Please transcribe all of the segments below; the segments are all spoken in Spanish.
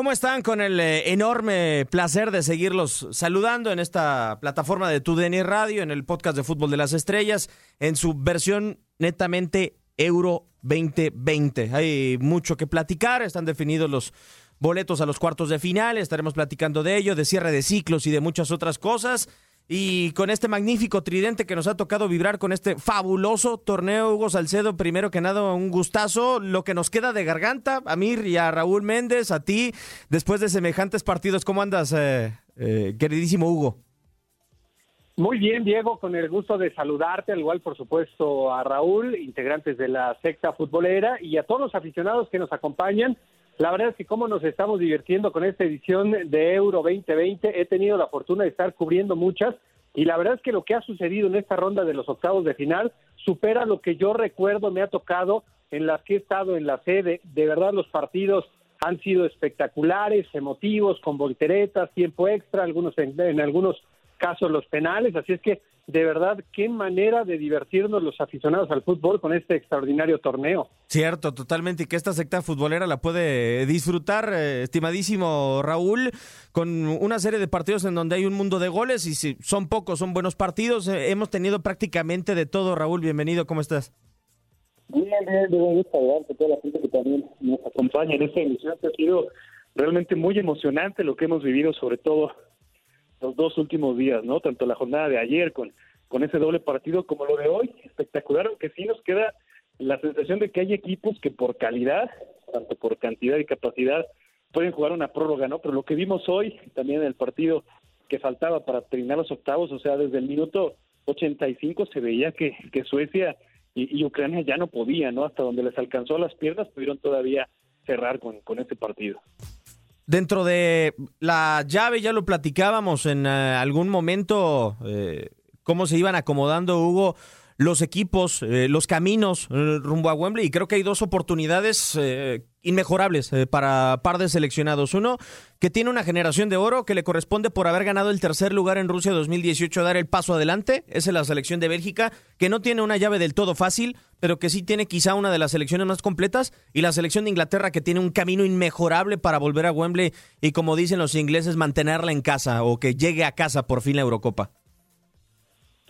¿Cómo están? Con el eh, enorme placer de seguirlos saludando en esta plataforma de TUDN Radio, en el podcast de Fútbol de las Estrellas, en su versión netamente Euro 2020. Hay mucho que platicar, están definidos los boletos a los cuartos de final, estaremos platicando de ello, de cierre de ciclos y de muchas otras cosas. Y con este magnífico tridente que nos ha tocado vibrar con este fabuloso torneo, Hugo Salcedo, primero que nada, un gustazo. Lo que nos queda de garganta, a mí y a Raúl Méndez, a ti, después de semejantes partidos, ¿cómo andas, eh, eh, queridísimo Hugo? Muy bien, Diego, con el gusto de saludarte, al igual, por supuesto, a Raúl, integrantes de la secta futbolera, y a todos los aficionados que nos acompañan. La verdad es que cómo nos estamos divirtiendo con esta edición de Euro 2020. He tenido la fortuna de estar cubriendo muchas y la verdad es que lo que ha sucedido en esta ronda de los octavos de final supera lo que yo recuerdo me ha tocado en las que he estado en la sede. De verdad los partidos han sido espectaculares, emotivos, con volteretas, tiempo extra, algunos en, en algunos casos los penales, así es que de verdad, qué manera de divertirnos los aficionados al fútbol con este extraordinario torneo. Cierto, totalmente, y que esta secta futbolera la puede disfrutar, eh, estimadísimo Raúl, con una serie de partidos en donde hay un mundo de goles y si son pocos, son buenos partidos. Eh, hemos tenido prácticamente de todo, Raúl, bienvenido, ¿cómo estás? Bien, bien, bien, gusto a toda la gente que también nos acompaña en esta emisión. Ha sido realmente muy emocionante lo que hemos vivido, sobre todo los dos últimos días, ¿no? Tanto la jornada de ayer con, con ese doble partido como lo de hoy, espectacular, aunque sí nos queda la sensación de que hay equipos que por calidad, tanto por cantidad y capacidad, pueden jugar una prórroga, ¿no? Pero lo que vimos hoy, también en el partido que faltaba para terminar los octavos, o sea, desde el minuto 85 se veía que, que Suecia y, Ucrania ya no podían, ¿no? Hasta donde les alcanzó las piernas, pudieron todavía cerrar con, con este partido. Dentro de la llave, ya lo platicábamos en eh, algún momento, eh, cómo se iban acomodando, Hugo, los equipos, eh, los caminos eh, rumbo a Wembley. Y creo que hay dos oportunidades eh, inmejorables eh, para par de seleccionados. Uno, que tiene una generación de oro que le corresponde por haber ganado el tercer lugar en Rusia 2018, dar el paso adelante. Esa es la selección de Bélgica, que no tiene una llave del todo fácil, pero que sí tiene quizá una de las selecciones más completas. Y la selección de Inglaterra, que tiene un camino inmejorable para volver a Wembley y, como dicen los ingleses, mantenerla en casa o que llegue a casa por fin la Eurocopa.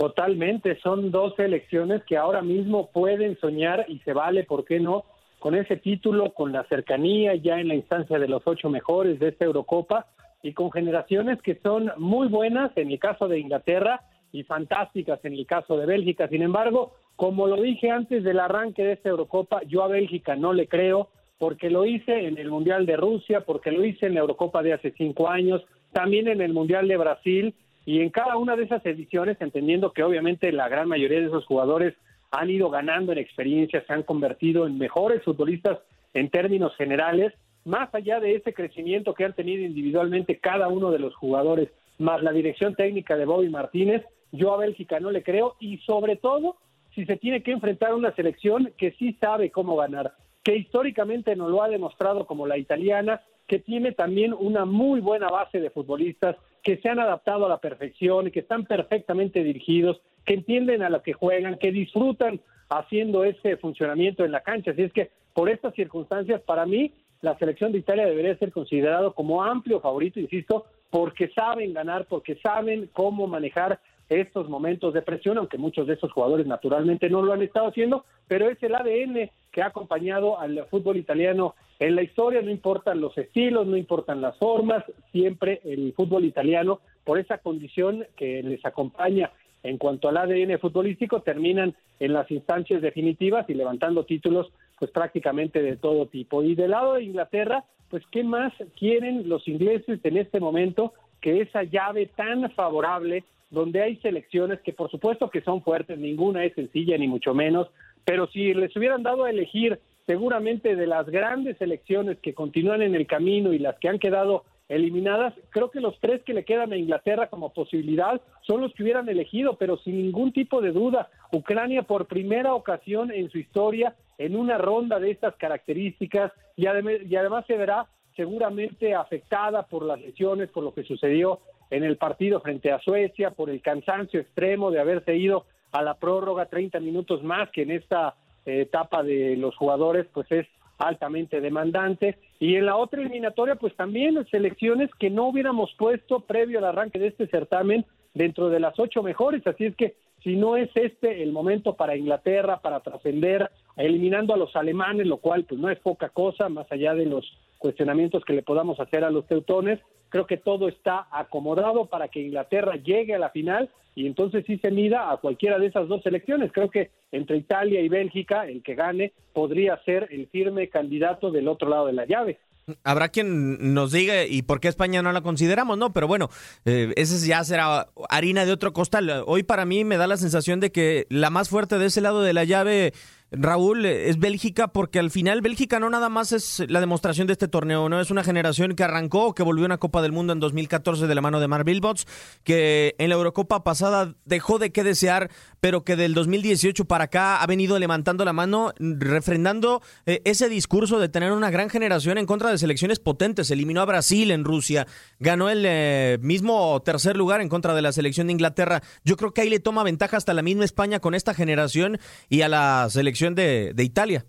Totalmente, son dos selecciones que ahora mismo pueden soñar y se vale, ¿por qué no? Con ese título, con la cercanía ya en la instancia de los ocho mejores de esta Eurocopa y con generaciones que son muy buenas en el caso de Inglaterra y fantásticas en el caso de Bélgica. Sin embargo, como lo dije antes del arranque de esta Eurocopa, yo a Bélgica no le creo porque lo hice en el Mundial de Rusia, porque lo hice en la Eurocopa de hace cinco años, también en el Mundial de Brasil y en cada una de esas ediciones, entendiendo que obviamente la gran mayoría de esos jugadores han ido ganando en experiencia, se han convertido en mejores futbolistas en términos generales, más allá de ese crecimiento que han tenido individualmente cada uno de los jugadores, más la dirección técnica de Bobby Martínez, yo a Bélgica no le creo y sobre todo si se tiene que enfrentar a una selección que sí sabe cómo ganar, que históricamente nos lo ha demostrado como la italiana, que tiene también una muy buena base de futbolistas que se han adaptado a la perfección, que están perfectamente dirigidos, que entienden a lo que juegan, que disfrutan haciendo ese funcionamiento en la cancha. Así es que por estas circunstancias, para mí, la selección de Italia debería ser considerado como amplio favorito, insisto, porque saben ganar, porque saben cómo manejar estos momentos de presión, aunque muchos de esos jugadores naturalmente no lo han estado haciendo, pero es el ADN que ha acompañado al fútbol italiano en la historia, no importan los estilos, no importan las formas, siempre el fútbol italiano, por esa condición que les acompaña en cuanto al ADN futbolístico, terminan en las instancias definitivas y levantando títulos pues prácticamente de todo tipo. Y del lado de Inglaterra, pues qué más quieren los ingleses en este momento que esa llave tan favorable donde hay selecciones que por supuesto que son fuertes, ninguna es sencilla ni mucho menos, pero si les hubieran dado a elegir seguramente de las grandes selecciones que continúan en el camino y las que han quedado eliminadas, creo que los tres que le quedan a Inglaterra como posibilidad son los que hubieran elegido, pero sin ningún tipo de duda, Ucrania por primera ocasión en su historia en una ronda de estas características y, y además se verá seguramente afectada por las lesiones, por lo que sucedió en el partido frente a Suecia, por el cansancio extremo de haberse ido a la prórroga 30 minutos más que en esta eh, etapa de los jugadores, pues es altamente demandante. Y en la otra eliminatoria, pues también selecciones que no hubiéramos puesto previo al arranque de este certamen dentro de las ocho mejores. Así es que si no es este el momento para Inglaterra, para trascender, eliminando a los alemanes, lo cual pues no es poca cosa, más allá de los cuestionamientos que le podamos hacer a los teutones, creo que todo está acomodado para que Inglaterra llegue a la final y entonces sí se mida a cualquiera de esas dos selecciones. Creo que entre Italia y Bélgica, el que gane podría ser el firme candidato del otro lado de la llave. Habrá quien nos diga y por qué España no la consideramos, ¿no? Pero bueno, eh, ese ya será harina de otro costal. Hoy para mí me da la sensación de que la más fuerte de ese lado de la llave Raúl, es Bélgica porque al final Bélgica no nada más es la demostración de este torneo, no es una generación que arrancó, que volvió a una Copa del Mundo en 2014 de la mano de Mar Bilbots, que en la Eurocopa pasada dejó de qué desear, pero que del 2018 para acá ha venido levantando la mano, refrendando eh, ese discurso de tener una gran generación en contra de selecciones potentes. Eliminó a Brasil en Rusia, ganó el eh, mismo tercer lugar en contra de la selección de Inglaterra. Yo creo que ahí le toma ventaja hasta la misma España con esta generación y a la selección de, Italia.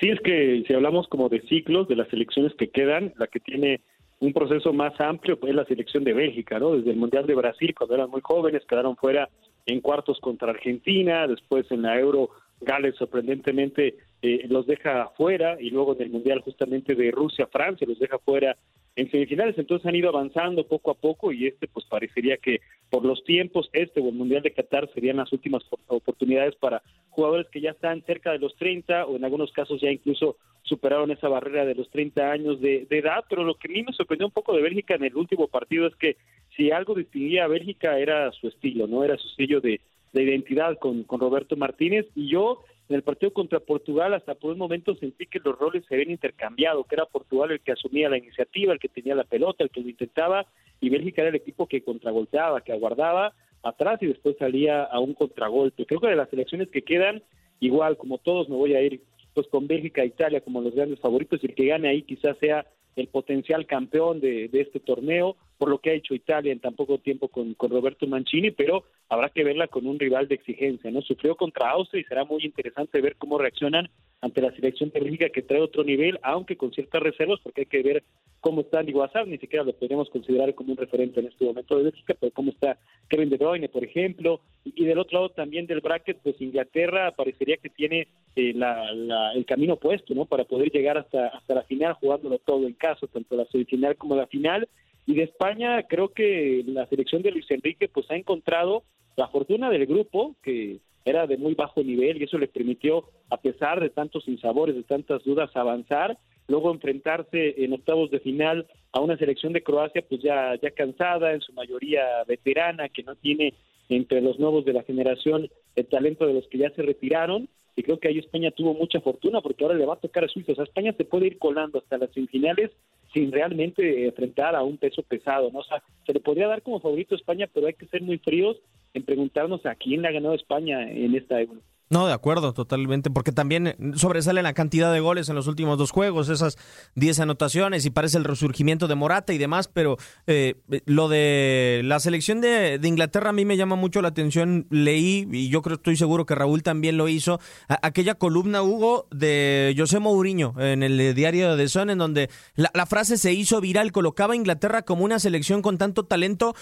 Sí, es que si hablamos como de ciclos de las selecciones que quedan, la que tiene un proceso más amplio pues, es la selección de Bélgica, ¿no? Desde el Mundial de Brasil, cuando eran muy jóvenes, quedaron fuera en cuartos contra Argentina, después en la Euro Gales sorprendentemente eh, los deja fuera y luego en el Mundial justamente de Rusia, Francia los deja fuera en semifinales, entonces han ido avanzando poco a poco y este pues parecería que por los tiempos este o el Mundial de Qatar serían las últimas oportunidades para jugadores que ya están cerca de los 30 o en algunos casos ya incluso superaron esa barrera de los 30 años de, edad, pero lo que a mí me sorprendió un poco de Bélgica en el último partido es que si algo distinguía a Bélgica era su estilo, no era su sello de, de identidad con, con Roberto Martínez. Y yo en el partido contra Portugal hasta por un momento sentí que los roles se habían intercambiado, que era Portugal el que asumía la iniciativa, el que tenía la pelota, el que lo intentaba, y Bélgica era el equipo que contragolpeaba, que aguardaba atrás y después salía a un contragolpe. Creo que de las selecciones que quedan, igual como todos me voy a ir pues con Bélgica e Italia como los grandes favoritos y el que gane ahí quizás sea el potencial campeón de este torneo por lo que ha hecho Italia en tan poco tiempo con, con, Roberto Mancini, pero habrá que verla con un rival de exigencia, ¿no? Sufrió contra Austria y será muy interesante ver cómo reaccionan ante la selección de que trae otro nivel, aunque con ciertas reservas, porque hay que ver cómo está Liguazar, ni siquiera lo podemos considerar como un referente en este momento de Bélgica, pero cómo está Kevin De Bruyne, por ejemplo, y, del otro lado también del bracket, pues Inglaterra parecería que tiene eh, la, el camino puesto, ¿no? Para poder llegar hasta, hasta la final jugándolo todo en caso, tanto la semifinal como la final, y de España creo que la selección de Luis Enrique pues ha encontrado la fortuna del grupo, que era de muy bajo nivel y eso le permitió, a pesar de tantos insabores, de tantas dudas, avanzar, luego enfrentarse en octavos de final a una selección de Croacia pues ya, ya cansada, en su mayoría veterana, que no tiene entre los nuevos de la generación el talento de los que ya se retiraron, y creo que ahí España tuvo mucha fortuna porque ahora le va a tocar a Suiza, o sea, España se puede ir colando hasta las semifinales sin realmente enfrentar a un peso pesado, ¿no? O sea, se le podría dar como favorito a España, pero hay que ser muy fríos en preguntarnos a quién le ha ganado España en esta Euro. No, de acuerdo, totalmente, porque también sobresale la cantidad de goles en los últimos dos juegos, esas 10 anotaciones y parece el resurgimiento de Morata y demás, pero eh, lo de la selección de, Inglaterra a mí me llama mucho la atención, leí y yo creo, estoy seguro que Raúl también lo hizo, aquella columna, Hugo, de José Mourinho en el diario de Son, en donde la, la frase se hizo viral, colocaba a Inglaterra como una selección con tanto talento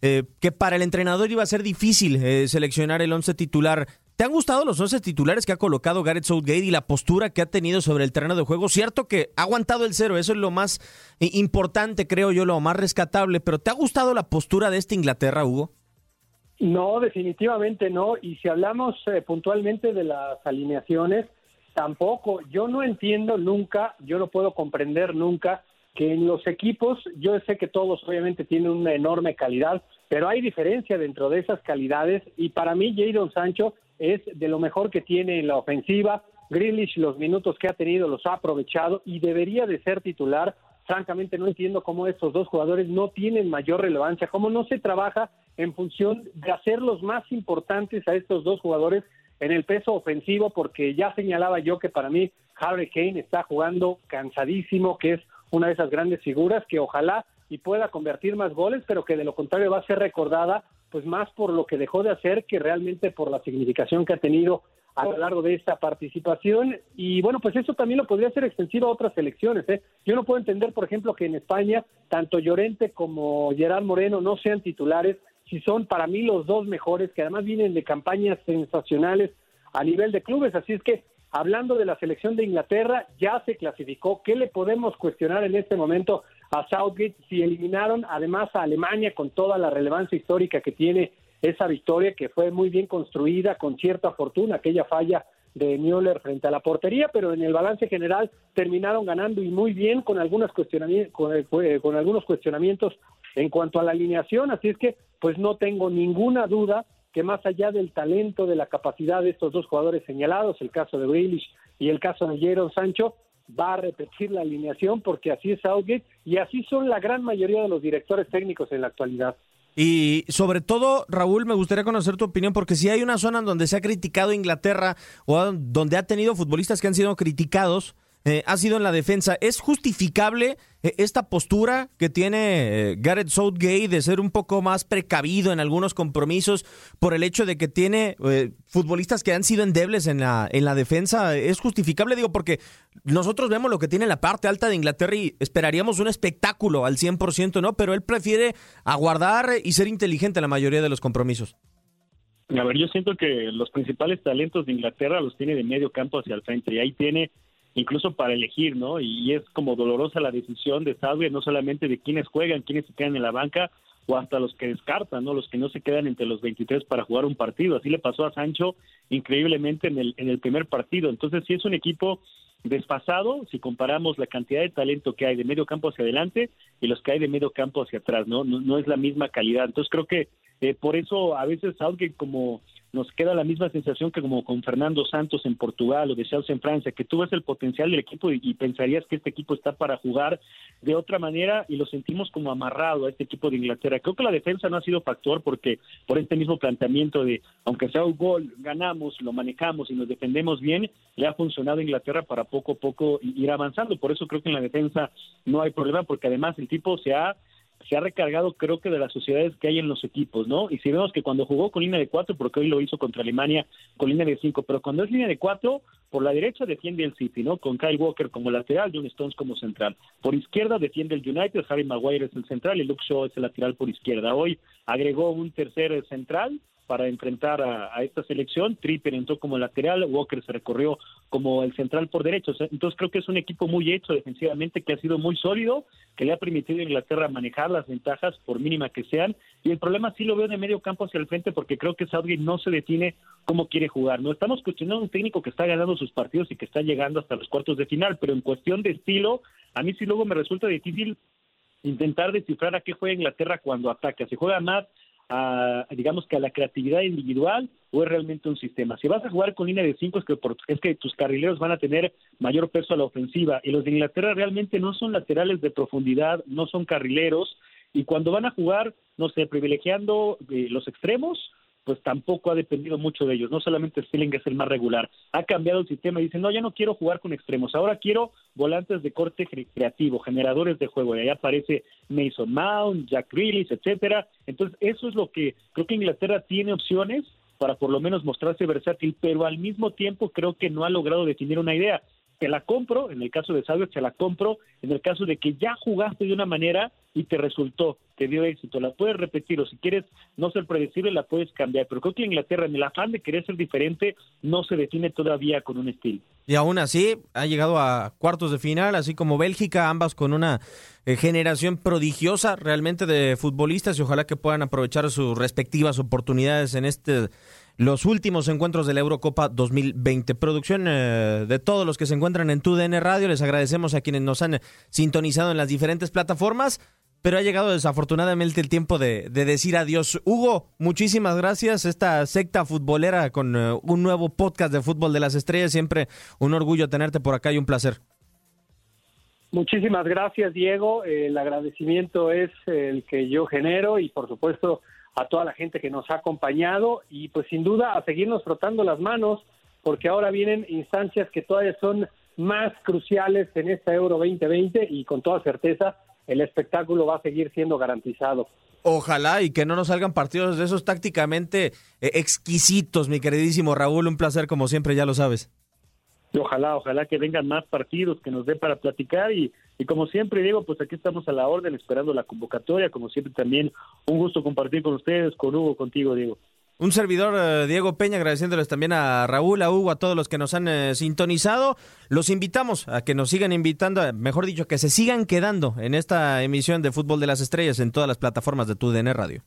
eh, que para el entrenador iba a ser difícil eh, seleccionar el once titular. ¿Te han gustado los once titulares que ha colocado Gareth Southgate y la postura que ha tenido sobre el terreno de juego? Cierto que ha aguantado el cero, eso es lo más eh, importante, creo yo, lo más rescatable, pero ¿te ha gustado la postura de esta Inglaterra, Hugo? No, definitivamente no. Y si hablamos puntualmente de las alineaciones, tampoco. Yo no entiendo nunca, yo no puedo comprender nunca que en los equipos, yo sé que todos obviamente tienen una enorme calidad, pero hay diferencia dentro de esas calidades y para mí Jadon Sancho es de lo mejor que tiene en la ofensiva, Grealish los minutos que ha tenido los ha aprovechado y debería de ser titular. Francamente no entiendo cómo estos dos jugadores no tienen mayor relevancia, cómo no se trabaja en función de hacer los más importantes a estos dos jugadores en el peso ofensivo, porque ya señalaba yo que para mí Harry Kane está jugando cansadísimo, que es una de esas grandes figuras que ojalá y pueda convertir más goles, pero que de lo contrario va a ser recordada pues más por lo que dejó de hacer que realmente por la significación que ha tenido a lo largo de esta participación. Y bueno pues eso también lo podría ser extensivo a otras selecciones ¿eh? yo no puedo entender por ejemplo que en España tanto Llorente como Gerard Moreno no sean titulares si son para mí los dos mejores que además vienen de campañas sensacionales a nivel de clubes. Así es que hablando de la selección de Inglaterra ya se clasificó. Qué le podemos cuestionar en este momento a Southgate si eliminaron además a Alemania con toda la relevancia histórica que tiene esa victoria que fue muy bien construida con cierta fortuna, aquella falla de Müller frente a la portería, pero en el balance general terminaron ganando y muy bien con algunos cuestionamientos, con, eh, con algunos cuestionamientos en cuanto a la alineación, así es que pues no tengo ninguna duda que más allá del talento, de la capacidad de estos dos jugadores señalados, el caso de Grealish y el caso de Jadon Sancho, va a repetir la alineación porque así es Southgate y así son la gran mayoría de los directores técnicos en la actualidad. Y sobre todo, Raúl, me gustaría conocer tu opinión, porque si hay una zona en donde se ha criticado Inglaterra o donde ha tenido futbolistas que han sido criticados, eh, ha sido en la defensa. ¿Es justificable eh, esta postura que tiene eh, Gareth Southgate de ser un poco más precavido en algunos compromisos por el hecho de que tiene futbolistas que han sido endebles en la, en la defensa? ¿Es justificable? Digo, porque nosotros vemos lo que tiene la parte alta de Inglaterra y esperaríamos un espectáculo al 100%, ¿no? Pero él prefiere aguardar y ser inteligente en la mayoría de los compromisos. A ver, yo siento que los principales talentos de Inglaterra los tiene de medio campo hacia el frente y ahí tiene incluso para elegir, ¿no? Y es como dolorosa la decisión de Southgate, no solamente de quiénes juegan, quiénes se quedan en la banca, o hasta los que descartan, ¿no? Los que no se quedan entre los 23 para jugar un partido. Así le pasó a Sancho increíblemente en el, en el primer partido. Entonces, sí es un equipo desfasado si comparamos la cantidad de talento que hay de medio campo hacia adelante y los que hay de medio campo hacia atrás, ¿no? No, no es la misma calidad. Entonces, creo que eh, por eso a veces Southgate como nos queda la misma sensación que como con Fernando Santos en Portugal o de Chelsea en Francia, que tú ves el potencial del equipo y, pensarías que este equipo está para jugar de otra manera y lo sentimos como amarrado a este equipo de Inglaterra. Creo que la defensa no ha sido factor porque por este mismo planteamiento de aunque sea un gol, ganamos, lo manejamos y nos defendemos bien, le ha funcionado a Inglaterra para poco a poco ir avanzando. Por eso creo que en la defensa no hay problema porque además el tipo se ha se ha recargado creo que de las sociedades que hay en los equipos, ¿no? Y si vemos que cuando jugó con línea de cuatro, porque hoy lo hizo contra Alemania con línea de cinco, pero cuando es línea de cuatro, por la derecha defiende el City, ¿no? Con Kyle Walker como lateral, John Stones como central. Por izquierda defiende el United, Harry Maguire es el central y Luke Shaw es el lateral por izquierda. Hoy agregó un tercer central para enfrentar a, esta selección. Tripper entró como lateral, Walker se recorrió como el central por derecho. Entonces creo que es un equipo muy hecho defensivamente, que ha sido muy sólido, que le ha permitido a Inglaterra manejar las ventajas, por mínima que sean. Y el problema sí lo veo de medio campo hacia el frente, porque creo que Southgate no se define cómo quiere jugar. No estamos cuestionando un técnico que está ganando sus partidos y que está llegando hasta los cuartos de final, pero en cuestión de estilo, a mí sí luego me resulta difícil intentar descifrar a qué juega Inglaterra cuando ataca. Se juega más a, digamos que a la creatividad individual o es realmente un sistema. Si vas a jugar con línea de cinco es que, es que tus carrileros van a tener mayor peso a la ofensiva y los de Inglaterra realmente no son laterales de profundidad, no son carrileros y cuando van a jugar, no sé, privilegiando eh, los extremos, pues tampoco ha dependido mucho de ellos. No solamente Stilling es el más regular. Ha cambiado el sistema y dice, no, ya no quiero jugar con extremos. Ahora quiero volantes de corte creativo, generadores de juego. Y ahí aparece Mason Mount, Jack Grealish, etcétera. Entonces, eso es lo que creo que Inglaterra tiene opciones para por lo menos mostrarse versátil, pero al mismo tiempo creo que no ha logrado definir una idea. Te la compro, en el caso de Salvio, te la compro, en el caso de que ya jugaste de una manera y te resultó, te dio éxito, la puedes repetir o si quieres no ser predecible la puedes cambiar, pero creo que Inglaterra en el afán de querer ser diferente no se define todavía con un estilo. Y aún así ha llegado a cuartos de final, así como Bélgica, ambas con una eh, generación prodigiosa realmente de futbolistas y ojalá que puedan aprovechar sus respectivas oportunidades en este los últimos encuentros de la Eurocopa 2020. Producción eh, de todos los que se encuentran en TUDN Radio. Les agradecemos a quienes nos han sintonizado en las diferentes plataformas. pero ha llegado desafortunadamente el tiempo de, decir adiós. Hugo, muchísimas gracias. Esta secta futbolera con eh, un nuevo podcast de Fútbol de las Estrellas. Siempre un orgullo tenerte por acá y un placer. Muchísimas gracias, Diego. El agradecimiento es el que yo genero y, por supuesto, a toda la gente que nos ha acompañado y, pues, sin duda, a seguirnos frotando las manos, porque ahora vienen instancias que todavía son más cruciales en esta Euro 2020 y, con toda certeza, el espectáculo va a seguir siendo garantizado. Ojalá y que no nos salgan partidos de esos tácticamente eh, exquisitos, mi queridísimo Raúl. Un placer, como siempre, ya lo sabes. Ojalá, ojalá que vengan más partidos que nos dé para platicar y, y como siempre Diego, pues aquí estamos a la orden esperando la convocatoria, como siempre también un gusto compartir con ustedes, con Hugo, contigo Diego. Un servidor, eh, Diego Peña, agradeciéndoles también a Raúl, a Hugo, a todos los que nos han eh, sintonizado. Los invitamos a que nos sigan invitando, mejor dicho, que se sigan quedando en esta emisión de Fútbol de las Estrellas en todas las plataformas de TUDN Radio.